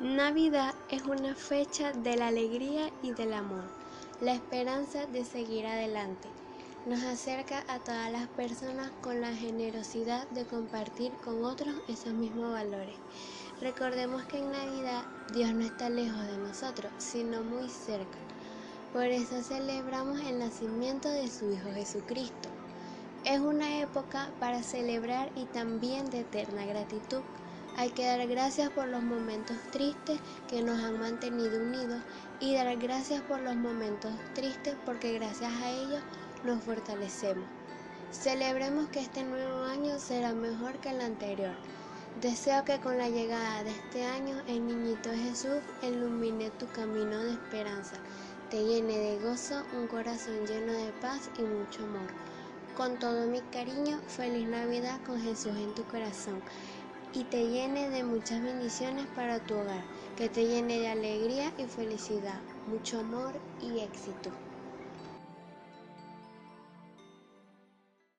Navidad es una fecha de la alegría y del amor, la esperanza de seguir adelante. Nos acerca a todas las personas con la generosidad de compartir con otros esos mismos valores. Recordemos que en Navidad Dios no está lejos de nosotros, sino muy cerca. Por eso celebramos el nacimiento de su Hijo Jesucristo. Es una época para celebrar y también de eterna gratitud. Hay que dar gracias por los momentos tristes que nos han mantenido unidos y dar gracias por los momentos tristes porque gracias a ellos nos fortalecemos. Celebremos que este nuevo año será mejor que el anterior. Deseo que con la llegada de este año el niñito Jesús ilumine tu camino de esperanza, te llene de gozo, un corazón lleno de paz y mucho amor. Con todo mi cariño, feliz Navidad con Jesús en tu corazón y te llene de muchas bendiciones para tu hogar, que te llene de alegría y felicidad, mucho amor y éxito.